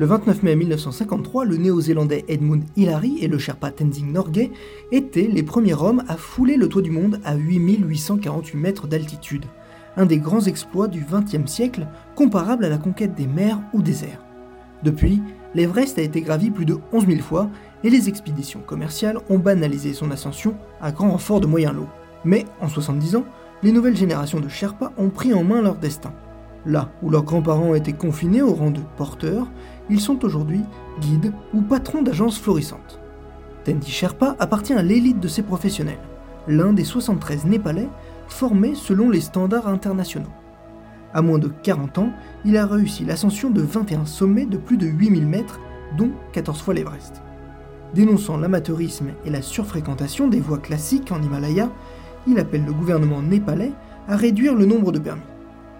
Le 29 mai 1953, le néo-zélandais Edmund Hillary et le Sherpa Tenzing Norgay étaient les premiers hommes à fouler le toit du monde à 8848 mètres d'altitude. Un des grands exploits du XXe siècle, comparable à la conquête des mers ou des airs. Depuis, l'Everest a été gravi plus de 11 000 fois et les expéditions commerciales ont banalisé son ascension à grand renfort de moyens lots. Mais en 70 ans, les nouvelles générations de Sherpas ont pris en main leur destin. Là où leurs grands-parents étaient confinés au rang de porteurs, ils sont aujourd'hui guides ou patrons d'agences florissantes. Tendi Sherpa appartient à l'élite de ces professionnels, l'un des 73 Népalais formés selon les standards internationaux. À moins de 40 ans, il a réussi l'ascension de 21 sommets de plus de 8000 mètres, dont 14 fois l'Everest. Dénonçant l'amateurisme et la surfréquentation des voies classiques en Himalaya, il appelle le gouvernement népalais à réduire le nombre de permis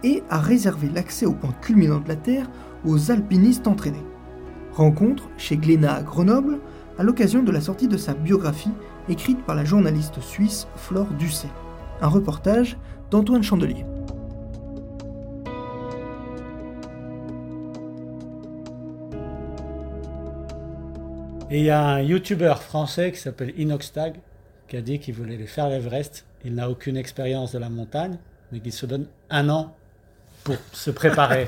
et à réserver l'accès au point culminant de la Terre aux alpinistes entraînés. Rencontre chez Glénat à Grenoble à l'occasion de la sortie de sa biographie écrite par la journaliste suisse Flore Ducet. Un reportage d'Antoine Chandelier. Et il y a un youtubeur français qui s'appelle Inoxtag qui a dit qu'il voulait aller faire l'Everest. Il n'a aucune expérience de la montagne, mais qu'il se donne un an pour se préparer.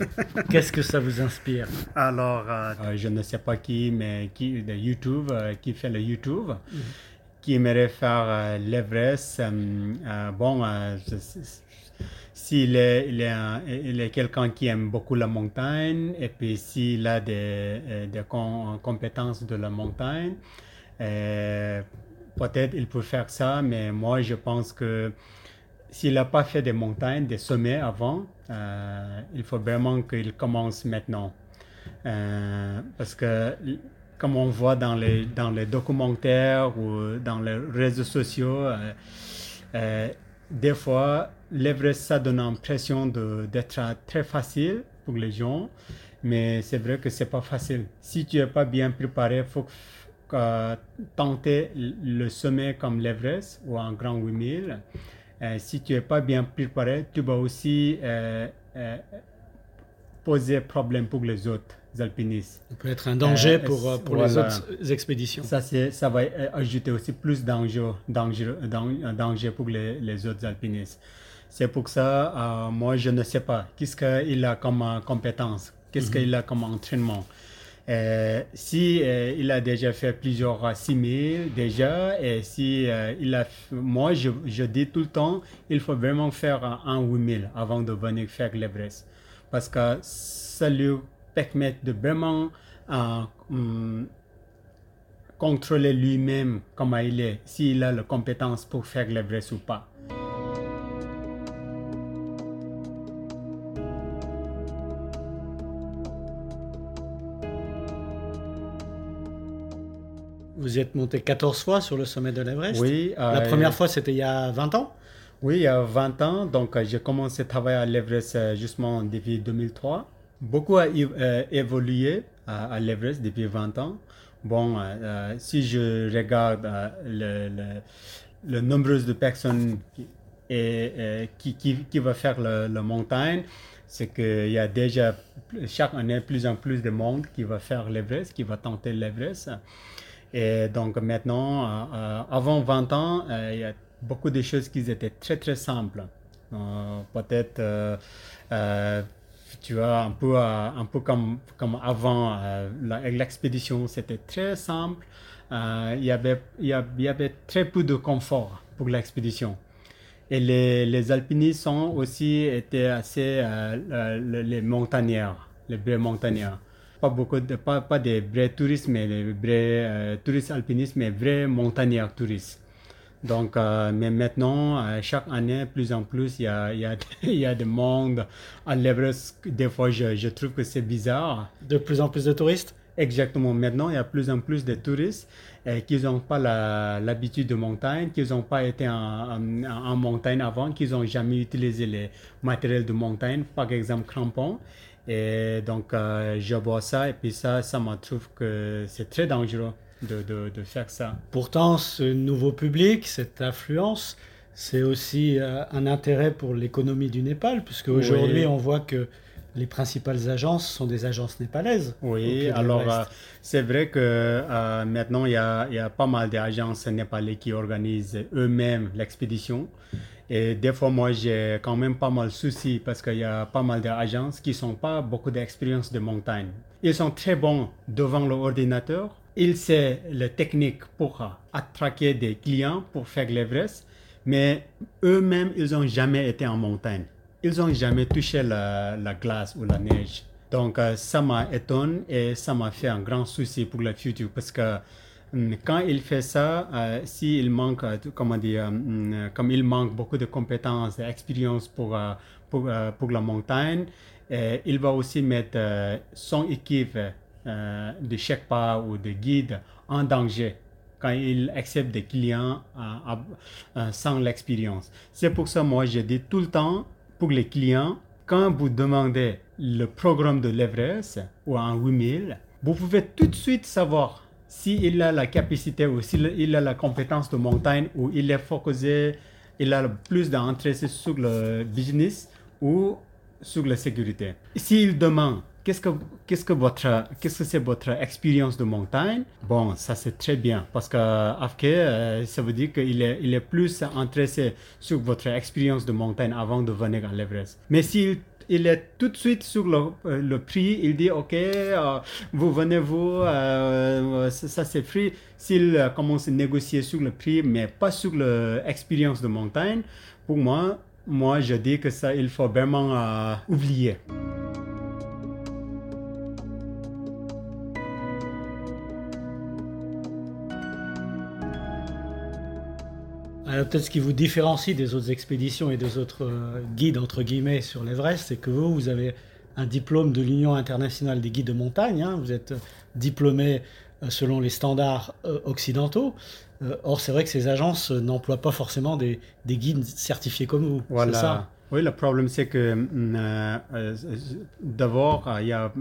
Qu'est-ce que ça vous inspire? Alors, euh, euh, je ne sais pas qui, mais qui de YouTube, euh, qui fait le YouTube, qui aimerait faire euh, l'Everest. euh, euh, bon, euh, je- s'il est, il est, un- il est quelqu'un qui aime beaucoup la montagne, et puis s'il a des, des com- compétences de la montagne, peut-être il peut faire ça, mais moi je pense que s'il n'a pas fait des montagnes, des sommets avant, euh, il faut vraiment qu'il commence maintenant. Euh, parce que, comme on voit dans les, dans les documentaires ou dans les réseaux sociaux, euh, des fois, l'Everest, ça donne l'impression d'être très facile pour les gens, mais c'est vrai que c'est pas facile. Si tu n'es pas bien préparé, il faut tenter le sommet comme l'Everest ou un grand 8000. Euh, si tu n'es pas bien préparé, tu vas aussi euh, euh, poser problème pour les autres alpinistes. Ça peut être un danger pour, pour les autres expéditions. Ça, ça va ajouter aussi plus danger, danger, dan- danger pour les, les autres alpinistes. C'est pour ça, euh, moi, je ne sais pas qu'est-ce qu'il a comme euh, compétence, qu'est-ce qu'il a comme entraînement? Euh, si euh, il a déjà fait plusieurs euh, 6000 déjà, et si euh, il a, moi je, je dis tout le temps, il faut vraiment faire un, un 8000 avant de venir faire l'Everest, parce que ça lui permet de vraiment contrôler lui-même comment il est, s'il a la compétence pour faire l'Everest ou pas. Vous y êtes monté 14 fois sur le sommet de l'Everest Oui, La euh, première fois, c'était il y a 20 ans Oui, il y a 20 ans, donc euh, j'ai commencé à travailler à l'Everest euh, justement depuis 2003. Beaucoup a évo- euh, évolué à, à l'Everest depuis 20 ans. Bon, euh, si je regarde le, le, le nombre de personnes qui, et, qui, qui, qui va faire le, la montagne, c'est qu'il y a déjà chaque année plus en plus de monde qui va faire l'Everest, qui va tenter l'Everest. Et donc maintenant, euh, euh, avant 20 ans, euh, il y a beaucoup de choses qui étaient très très simples. Peut-être, tu vois, un peu, un peu comme, comme avant, l'expédition, c'était très simple. il, y avait, il, y avait très peu de confort pour l'expédition. Et les, les, alpinistes ont aussi été assez les montagnards, les vrais montagnards. Pas beaucoup de, pas, pas des vrais touristes, mais les vrais touristes alpinistes, mais vrais montagnards touristes. Donc, mais maintenant, chaque année, plus en plus, il y a, il y a, il y a des mondes à l'Everest. Des fois, je, je trouve que c'est bizarre. De plus en plus de touristes? Exactement. Maintenant, il y a plus en plus de touristes euh, qui n'ont pas l'habitude de montagne, qui n'ont pas été en, en, montagne avant, qui n'ont jamais utilisé les matériels de montagne, par exemple crampons. Et donc, euh, je vois ça et puis ça, ça me trouve que c'est très dangereux de, de, de, faire ça. Pourtant, ce nouveau public, cette influence, c'est aussi euh, un intérêt pour l'économie du Népal, puisque aujourd'hui, on voit que les principales agences sont des agences népalaises. Oui, alors euh, c'est vrai que euh, maintenant il y, a, il y, a, pas mal d'agences népalaises qui organisent eux-mêmes l'expédition. Et des fois, moi, j'ai quand même pas mal de soucis parce qu'il y a pas mal d'agences qui n'ont pas beaucoup d'expérience de montagne. Ils sont très bons devant l'ordinateur. Ils savent les techniques pour attraquer des clients pour faire l'Everest, mais eux-mêmes, ils n'ont jamais été en montagne ils n'ont jamais touché la, glace ou la neige. Donc, euh, ça m'a étonné et ça m'a fait un grand souci pour le futur parce que quand il fait ça, euh, s'il manque, euh, comment dire, hum, comme il manque beaucoup de compétences et d'expérience pour, pour, pour, la montagne, il va aussi mettre son équipe de pas ou de guide en danger quand il accepte des clients sans l'expérience. C'est pour ça, moi, je dis tout le temps, pour les clients, quand vous demandez le programme de l'Everest ou un 8000, vous pouvez tout de suite savoir s'il a la capacité ou s'il a la compétence de montagne ou il est focusé, il a plus d'intérêt sur le business ou sur la sécurité. S'il demande qu'est-ce que qu'est-ce que votre qu'est-ce que c'est votre expérience de montagne? Bon, ça c'est très bien parce que Afke, euh, ça veut dire qu'il est il est plus intéressé sur votre expérience de montagne avant de venir à l'Everest. Mais s'il il est tout de suite sur le, euh, prix, il dit ok, euh, vous venez vous, ça, ça c'est free. S'il commence à négocier sur le prix, mais pas sur l'expérience de montagne, pour moi, moi je dis que ça il faut vraiment oublier. Peut-être ce qui vous différencie des autres expéditions et des autres euh, guides, entre guillemets, sur l'Everest, c'est que vous, vous avez un diplôme de l'Union internationale des guides de montagne. Hein. vous êtes euh, diplômé euh, selon les standards occidentaux. or, c'est vrai que ces agences n'emploient pas forcément des, des, guides certifiés comme vous. Voilà. Ça? Oui, le problème, c'est que euh, euh, d'abord, il y a,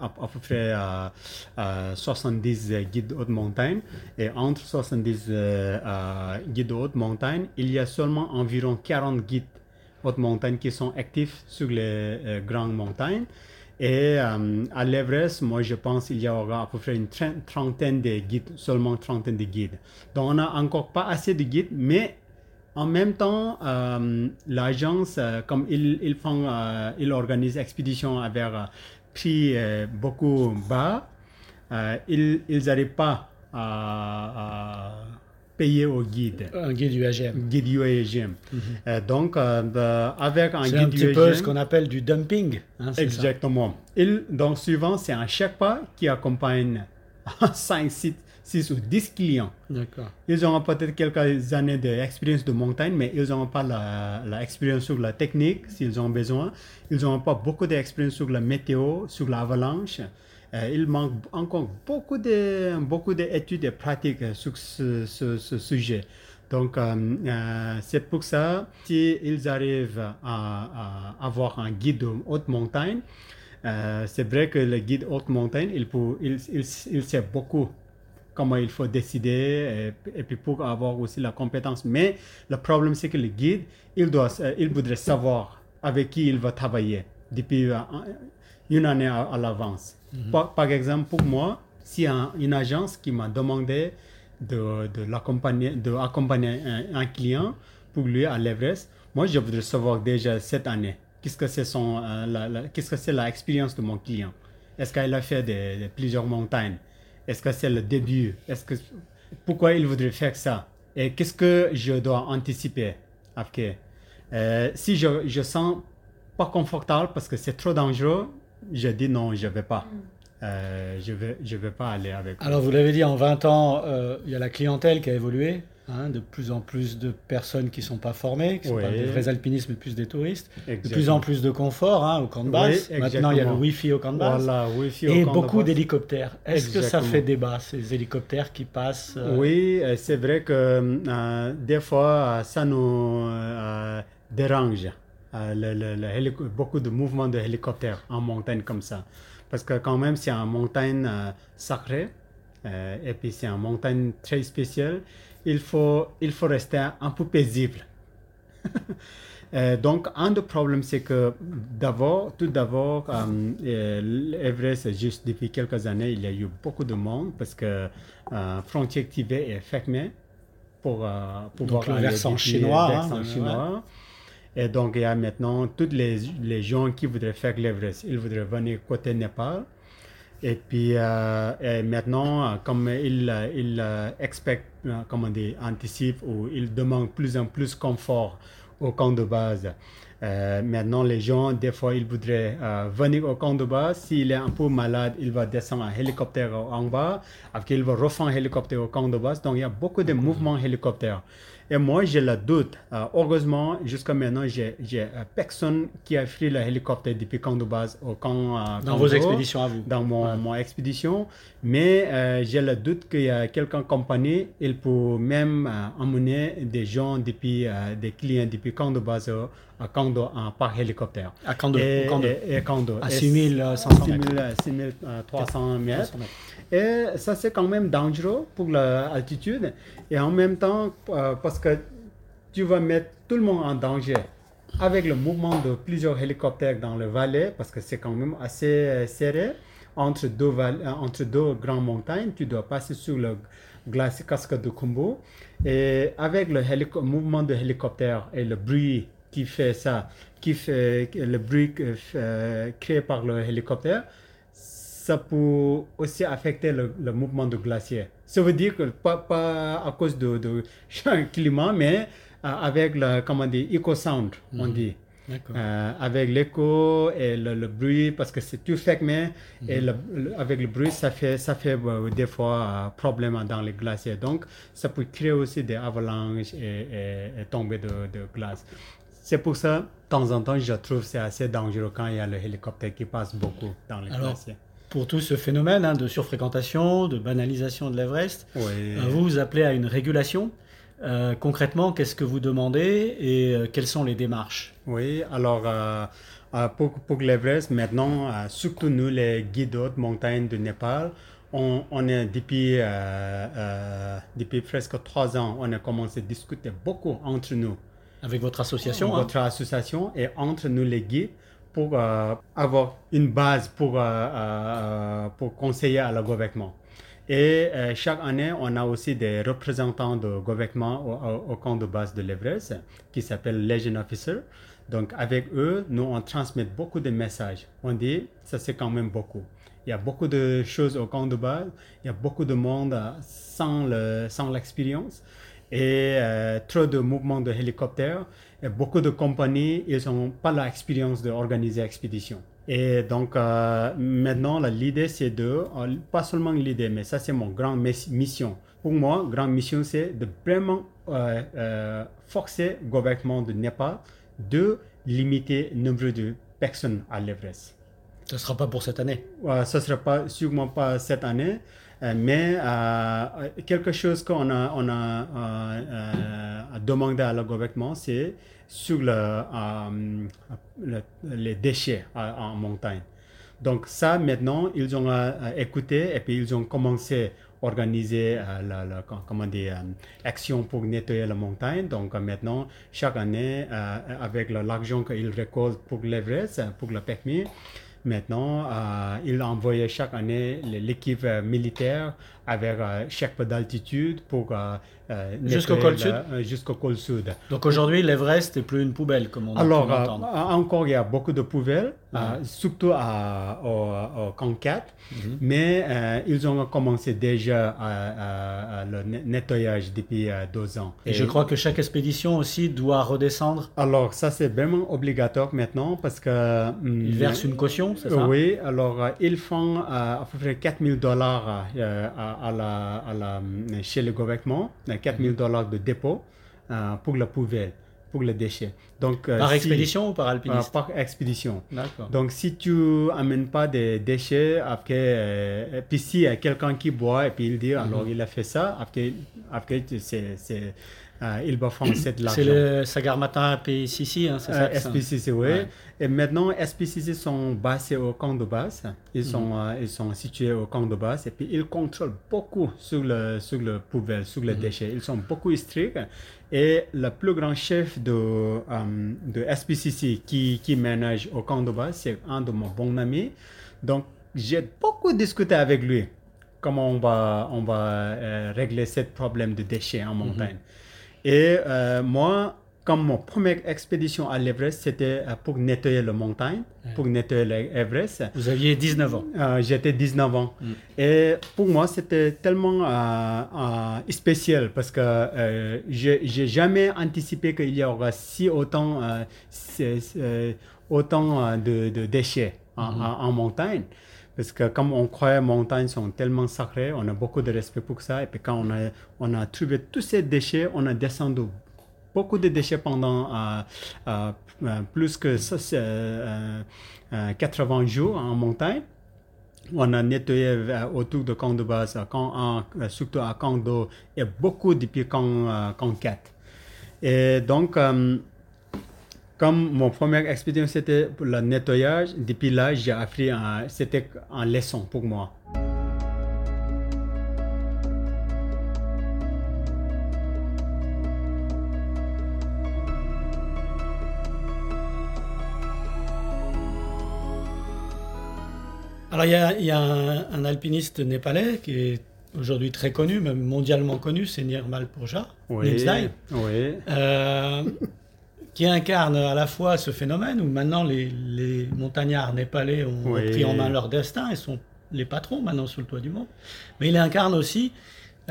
à, peu près 70 guides haute montagne. Et entre 70 guides haute montagne, il y a seulement environ 40 guides haute montagne qui sont actifs sur les euh, grandes montagnes. Et à l'Everest, moi je pense qu'il y aura à peu près une trentaine de guides, seulement trentaine de guides. Donc on n'a encore pas assez de guides, mais en même temps, euh, l'agence, euh, comme ils, ils font, euh, ils organisent expéditions avec prix beaucoup bas, ils n'arrivent pas à, payer au guide. Un guide UAGM. Guide UAGM. Mhm. donc, avec un guide un petit peu ce qu'on appelle du dumping. Hein, exactement. Il, donc, suivant, c'est un chèque pas qui accompagne 5 sites 6 ou 10 clients. D'accord. Ils ont peut-être quelques années d'expérience de montagne, mais ils n'ont pas l'expérience sur la technique s'ils ont besoin. Ils n'ont pas beaucoup d'expérience sur la météo, sur l'avalanche. Euh, il manque encore beaucoup de beaucoup d'études et pratiques sur ce, ce, sujet. Donc, euh, euh, c'est pour ça, s'ils arrivent à, avoir un guide de haute montagne, c'est vrai que le guide haute montagne, il, peut, il, il, il sait beaucoup comment il faut décider et, puis pour avoir aussi la compétence. Mais le problème, c'est que le guide, il, doit, euh, il voudrait savoir avec qui il va travailler depuis euh, une année à, l'avance. Mhm. par, exemple, pour moi, si une agence qui m'a demandé de, de l'accompagner, de accompagner un, client pour lui à l'Everest, moi, je voudrais savoir déjà cette année qu'est-ce que c'est son, euh, qu'est-ce que c'est l'expérience de mon client? Est-ce qu'il a fait de, plusieurs montagnes? Est-ce que c'est le début? Est-ce que pourquoi il voudrait faire ça? Et qu'est-ce que je dois anticiper? Ok. Euh, si je je sens pas confortable parce que c'est trop dangereux, je dis non, je vais pas. Euh, je vais je vais pas aller avec. Alors vous l'avez dit, en 20 ans, euh, il y a la clientèle qui a évolué. Hein, de plus en plus de personnes qui ne sont pas formées, qui ne sont pas Oui. des vrais alpinistes, mais plus des touristes. De plus en plus de confort hein, au camp de Oui, base. Maintenant, il y a le. Wi-Fi au camp de base. Voilà, Wi-Fi au Et beaucoup d'hélicoptères. Est-ce que ça fait débat, ces hélicoptères qui passent euh, Oui, euh, c'est vrai que euh, des fois, ça nous euh, dérange. le- le- le hélico- beaucoup de mouvements de hélicoptères en montagne comme ça. Parce que quand même, c'est une montagne sacrée. et puis, c'est une montagne très spéciale. Il faut, il faut rester un peu paisible. Euh, donc, un des problèmes, c'est que d'abord, tout d'abord, euh, euh, l'Everest, juste depuis quelques années, il y a eu beaucoup de monde parce que euh, frontière Tibet est fermée pour euh, pouvoir le aller versant chinois, le hein, ouais. chinois. Et donc, il y a maintenant tous les, les gens qui voudraient faire l'Everest, ils voudraient venir côté Népal. Et puis euh, maintenant, euh, comme il, euh, il expect, euh, comment dire, anticipe ou il demande plus en plus confort au camp de base. Maintenant, les gens, des fois, ils voudraient venir au camp de base. S'il est un peu malade, il va descendre en hélicoptère en bas. Après, il va refaire un hélicoptère au camp de base. Donc, il y a beaucoup de mouvements hélicoptères. Et moi, j'ai le doute. Euh, heureusement, jusqu'à maintenant, j'ai euh, personne qui a pris le hélicoptère depuis camp de base au camp. euh, dans vos expéditions à vous dans mon, mon expédition, mais euh, j'ai le doute qu'il y a quelqu'un compagnie, il peut même euh, emmener des gens depuis, des clients depuis camp de base à d'eau en- par hélicoptère. À de, et, de- et- et d'eau. à Et 6500 mètres. 6000, 6300 mètres. 300 mètres. Et ça, c'est quand même dangereux pour l'altitude. Et en même temps, euh, parce que tu vas mettre tout le monde en danger avec le mouvement de plusieurs hélicoptères dans le vallée, parce que c'est quand même assez euh, serré entre deux, euh, entre deux grandes montagnes. Tu dois passer sur le glacier cascade de Kumbu. Et avec le mouvement de hélicoptère et le bruit qui fait ça, qui fait le bruit que- euh, créé par le hélicoptère, ça peut aussi affecter le, le mouvement du glacier. Ça veut dire que pas, pas à cause de, de climat, mais euh, avec le, comment dire, eco sound, on dit. Euh, avec l'écho et le, le bruit, parce que c'est tout fermé, et le- le- avec le bruit, ça fait, ça fait euh, des fois euh, problème dans les glaciers. Donc, ça peut créer aussi des avalanches et, et- et tomber de, de glace. C'est pour ça, de temps en temps, je trouve que c'est assez dangereux quand il y a le hélicoptère qui passe beaucoup dans les Alors, glaciers. Pour tout ce phénomène hein, de surfréquentation, de banalisation de l'Everest, Oui. euh, vous vous appelez à une régulation. Euh, concrètement, qu'est-ce que vous demandez et euh, quelles sont les démarches? Oui, alors euh, pour, pour l'Everest, maintenant, surtout nous, les guides de montagne de Népal, on, on est depuis, depuis presque trois ans, on a commencé à discuter beaucoup entre nous, avec votre association hein votre association et entre nous les guides pour euh, avoir une base pour, euh, euh, pour conseiller à le gouvernement. Et chaque année, on a aussi des représentants de gouvernement au, camp de base de l'Everest qui s'appellent Legend Officer. Donc avec eux, nous, on transmet beaucoup de messages. On dit, ça c'est quand même beaucoup. Il y a beaucoup de choses au camp de base, il y a beaucoup de monde sans le- sans l'expérience et euh, trop de mouvements de hélicoptères. Et beaucoup de compagnies, ils n'ont pas l'expérience d'organiser expédition. Et donc euh, maintenant, l'idée c'est de, euh, pas seulement l'idée, mais ça c'est mon grand mission. Pour moi, grande mission c'est de vraiment euh, forcer le gouvernement de Népal de limiter le nombre de personnes à l'Everest. Ce ne sera pas pour cette année. Ce ne sera pas, sûrement pas cette année, mais euh, quelque chose qu'on a, euh, euh, demandé à le gouvernement, c'est sur le, euh, le- les déchets euh, en montagne. Donc ça, maintenant, ils ont euh, écouté et puis ils ont commencé à organiser euh, la, la- com- comment euh, pour nettoyer la montagne. Donc euh, maintenant, chaque année, euh, avec l'argent qu'ils récoltent pour l'Everest, euh, pour le permis, Maintenant, euh, il a envoyé chaque année l'équipe euh, militaire avec euh, chaque peu d'altitude pour euh, euh, Jusqu'au col sud? euh, Jusqu'au col sud. Donc aujourd'hui, l'Everest n'est plus une poubelle, comme on Alors, euh, encore, il y a beaucoup de poubelles, euh, surtout à, au, au camp 4, Mhm. mais euh, ils ont commencé déjà à, à- à le ne- nettoyage depuis euh, deux ans. Et je crois que chaque expédition aussi doit redescendre? Alors, ça, c'est vraiment obligatoire maintenant parce que... hum, Ils versent une caution, c'est ça? Oui, alors euh, ils font euh, à peu près 4000 dollars euh, à, la, à la, chez le gouvernement, euh, 4000 Mhm. dollars de dépôt euh, pour la poubelle, pour les déchets. Donc, euh, Par si- expédition ou par euh, alpiniste par expédition. Donc, si tu amènes pas des déchets, après, euh, et puis s'il y a quelqu'un qui boit et puis il dit, Mhm. alors il a fait ça, après, après c'est, euh, il va foncer de l'argent. C'est le Sagarmatha PCC, hein, c'est ça Euh, ça- SPCC, oui. Ouais. Et maintenant, SPCC sont basés au camp de base. Mhm. Ils, sont, euh, ils sont situés au camp de base et puis ils contrôlent beaucoup sur le, sur le poubelle, sur Mhm. les déchets. Ils sont beaucoup stricts. Et le plus grand chef de, euh, de SPCC qui, qui ménage au camp de base, c'est un de mes bons amis. Donc, j'ai beaucoup discuté avec lui comment on va, on va euh, régler ce problème de déchets en montagne. Et euh, moi, comme mon première expédition à l'Everest, c'était euh, pour nettoyer la montagne, pour nettoyer l'Everest. Vous aviez 19 ans. Euh, J'étais 19 ans. Et pour moi, c'était tellement euh, euh, spécial parce que euh, j'ai jamais anticipé qu'il y aura si autant, autant de, de déchets en, en- en montagne. Parce que comme on croit, les montagnes sont tellement sacrées, on a beaucoup de respect pour ça. Et puis quand on a, on a trouvé tous ces déchets, on a descendu beaucoup de déchets pendant euh, euh, euh, plus que ça, c'est, euh, euh, 80 jours en montagne. On a nettoyé autour de camp de base, camp surtout à camp 2 et beaucoup depuis camp, camp 4. Et donc, comme mon première expérience c'était pour le nettoyage, depuis là, j'ai appris, c'était une leçon pour moi. Alors il y a, il y a un, un alpiniste népalais qui est aujourd'hui très connu, même mondialement connu, c'est Nirmal Purja, oui. euh, qui incarne à la fois ce phénomène où maintenant les, les montagnards népalais ont Oui. pris en main leur destin et sont les patrons maintenant sur le toit du monde. Mais il incarne aussi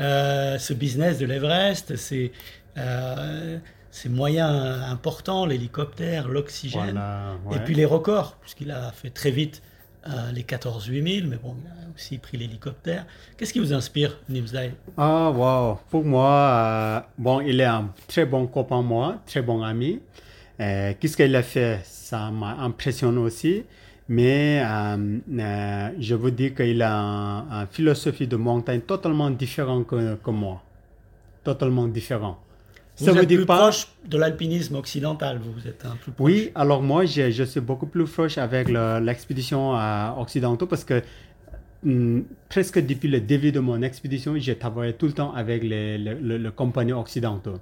euh, ce business de l'Everest, ces, euh, ces moyens importants, l'hélicoptère, l'oxygène. Voilà, Et puis les records, puisqu'il a fait très vite euh, les 14 8000, mais bon, il a aussi pris l'hélicoptère. Qu'est-ce qui vous inspire, Nimsdai Ah, wow. Pour moi, euh, bon, il est un très bon copain, moi, très bon ami. Euh, Qu'est-ce qu'il a fait? Ça m'a impressionné aussi. Mais euh, je vous dis qu'il a une un philosophie de montagne totalement différente que, que moi. Totalement différent. Vous Ça êtes plus proche de l'alpinisme occidental, vous, êtes un peu proche. Oui, alors moi, je, je suis beaucoup plus proche avec le- l'expédition euh, occidentale parce que hum, presque depuis le début de mon expédition, j'ai travaillé tout le temps avec les, les, les- les compagnies occidentales.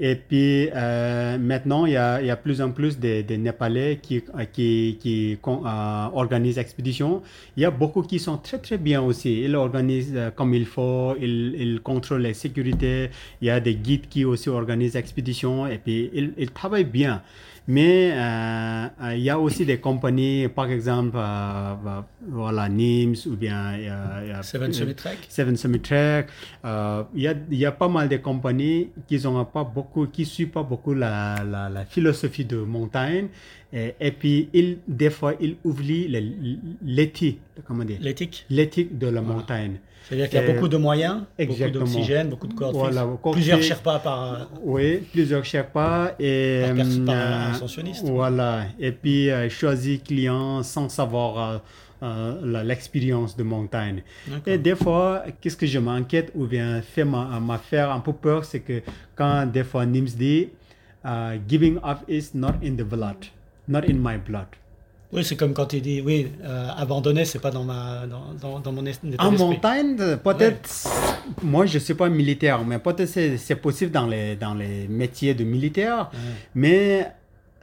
Et puis euh, maintenant, il y, a, plus en plus de, Népalais qui, euh, qui, qui euh, organisent expéditions. Il y a beaucoup qui sont très très bien aussi. Ils organisent comme il faut, ils, ils contrôlent la sécurité. Il y a des guides qui aussi organisent expéditions et puis ils, ils travaillent bien. Mais euh, euh, il y a aussi des compagnies, par exemple, euh, voilà, NIMS ou bien il y a- il y a- Seven Summit Trek Seven Summit Trek. Il y, a, il y a pas mal de compagnies qui ont pas beaucoup, qui suivent pas beaucoup la, la, la philosophie de montagne. Et, et puis, des fois, ils oublient le- l'éthique, comment dire, L'éthique l'éthique de la montagne. C'est-à-dire qu'il y a beaucoup de moyens, exactement. beaucoup d'oxygène, beaucoup de cordes Voilà, plusieurs. Sherpas par... Oui, plusieurs Sherpas et Par par euh, ascensionniste. Voilà, et puis euh, choisir client sans savoir euh, euh, l'expérience de montagne. Et des fois, qu'est-ce que je m'inquiète ou bien fait m'a m'a faire un peu peur, c'est que quand des fois Nims dit giving up is not in the blood, not in my blood. Oui, c'est comme quand il dit, oui, euh, abandonner, c'est pas dans, ma, dans, dans, dans mon état En montagne, peut-être, moi je ne suis pas militaire, mais peut-être c'est possible dans les, dans les métiers de militaire, mais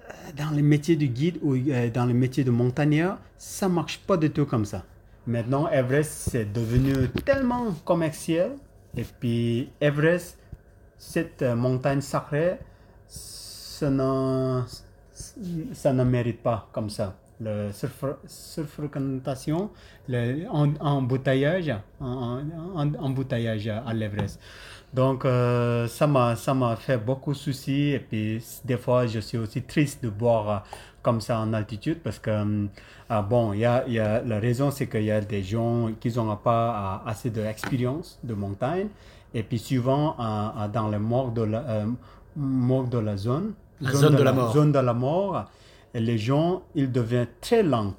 euh, dans les métiers de guide ou euh, dans les métiers de montagnard, ça marche pas du tout comme ça. Maintenant, Everest, c'est devenu tellement commercial. Et puis, Everest, cette euh, montagne sacrée, ça ne, ça ne mérite pas comme ça. Le surfréquentation, le embouteillage, en, en, embouteillage à l'Everest. Donc, euh, ça m'a fait beaucoup de soucis. Et puis, des fois, je suis aussi triste de boire comme ça en altitude parce que, euh, bon, y a, y a, la raison, c'est qu'il y a des gens qui n'ont pas euh, assez d'expérience de montagne. Et puis, souvent, euh, dans le mort de la, mort de la zone, la zone, de, la, mort. zone de la mort, les gens, ils deviennent très lents.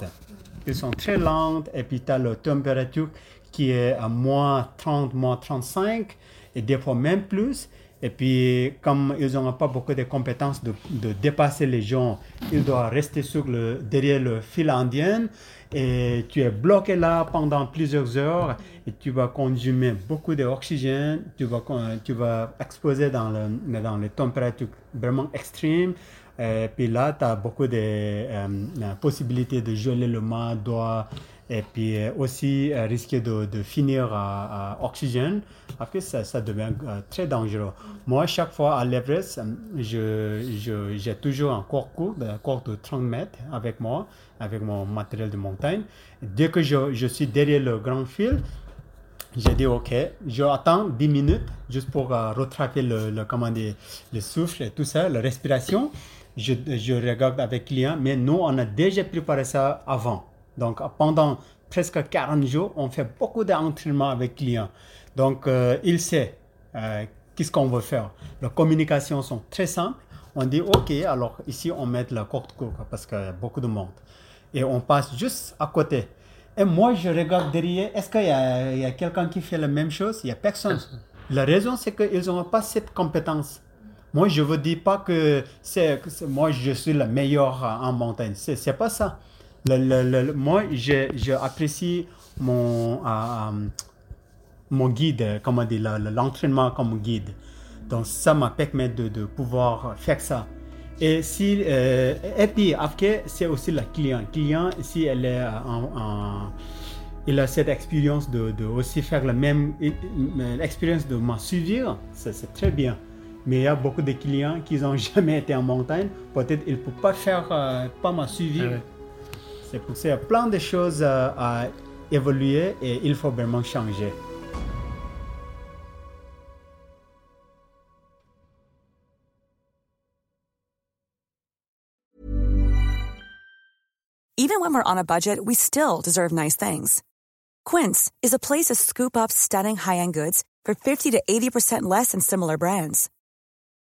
Ils sont très lents et puis tu as la température qui est à moins 30, moins 35 et des fois même plus. Et puis, comme ils n'ont pas beaucoup de compétences de, de, dépasser les gens, ils doivent rester sur le, derrière le fil indien. Et tu es bloqué là pendant plusieurs heures et tu vas consommer beaucoup d'oxygène. Tu vas, tu vas exposer dans, le, dans les températures vraiment extrêmes. Et puis là, tu as beaucoup de euh, possibilités de geler le main, doigt, et puis euh, aussi euh, risquer de, finir à, oxygène. Après, ça, ça devient euh, très dangereux. Moi, chaque fois à l'Everest, j'ai toujours un corps court, un corps de 30 mètres avec moi, avec mon matériel de montagne. Dès que je, suis derrière le grand fil, j'ai dit OK, je attends 10 minutes juste pour rattraper le, comment dire, le souffle et tout ça, la respiration. Je, je regarde avec client, mais nous, on a déjà préparé ça avant. Donc, pendant presque 40 jours, on fait beaucoup d'entraînement avec clients. Donc, euh, il sait euh, qu'est-ce qu'on veut faire. Les communications sont très simples. On dit, OK, alors ici, on met la corde courte parce qu'il y a beaucoup de monde. Et on passe juste à côté. Et moi, je regarde derrière, est-ce qu'il y a, a quelqu'un qui fait la même chose? Il n'y a personne. La raison, c'est qu'ils n'ont pas cette compétence. Moi, je ne vous dis pas que c'est moi, je suis le meilleur en montagne. Ce n'est pas ça le, moi, j'apprécie mon, euh, euh, mon guide, comment dire, l'entraînement comme guide. Donc, ça m'a permis de, de, pouvoir faire ça. Et, si, euh, et puis, après, c'est aussi la client. Client, si elle est en, il a cette expérience de, de, aussi faire la même expérience de m'en suivre, c'est très bien. Mais il y a beaucoup de clients qui n'ont jamais été en montagne. Peut-être ils ne peuvent pas faire, pas m'en suivre. Ah c'est pour ça y a plein de choses à, à évoluer et il faut vraiment changer. Even when we're on a budget, we still deserve nice things. Quince is a place to scoop up stunning high-end goods for 50 to 80% less than similar brands.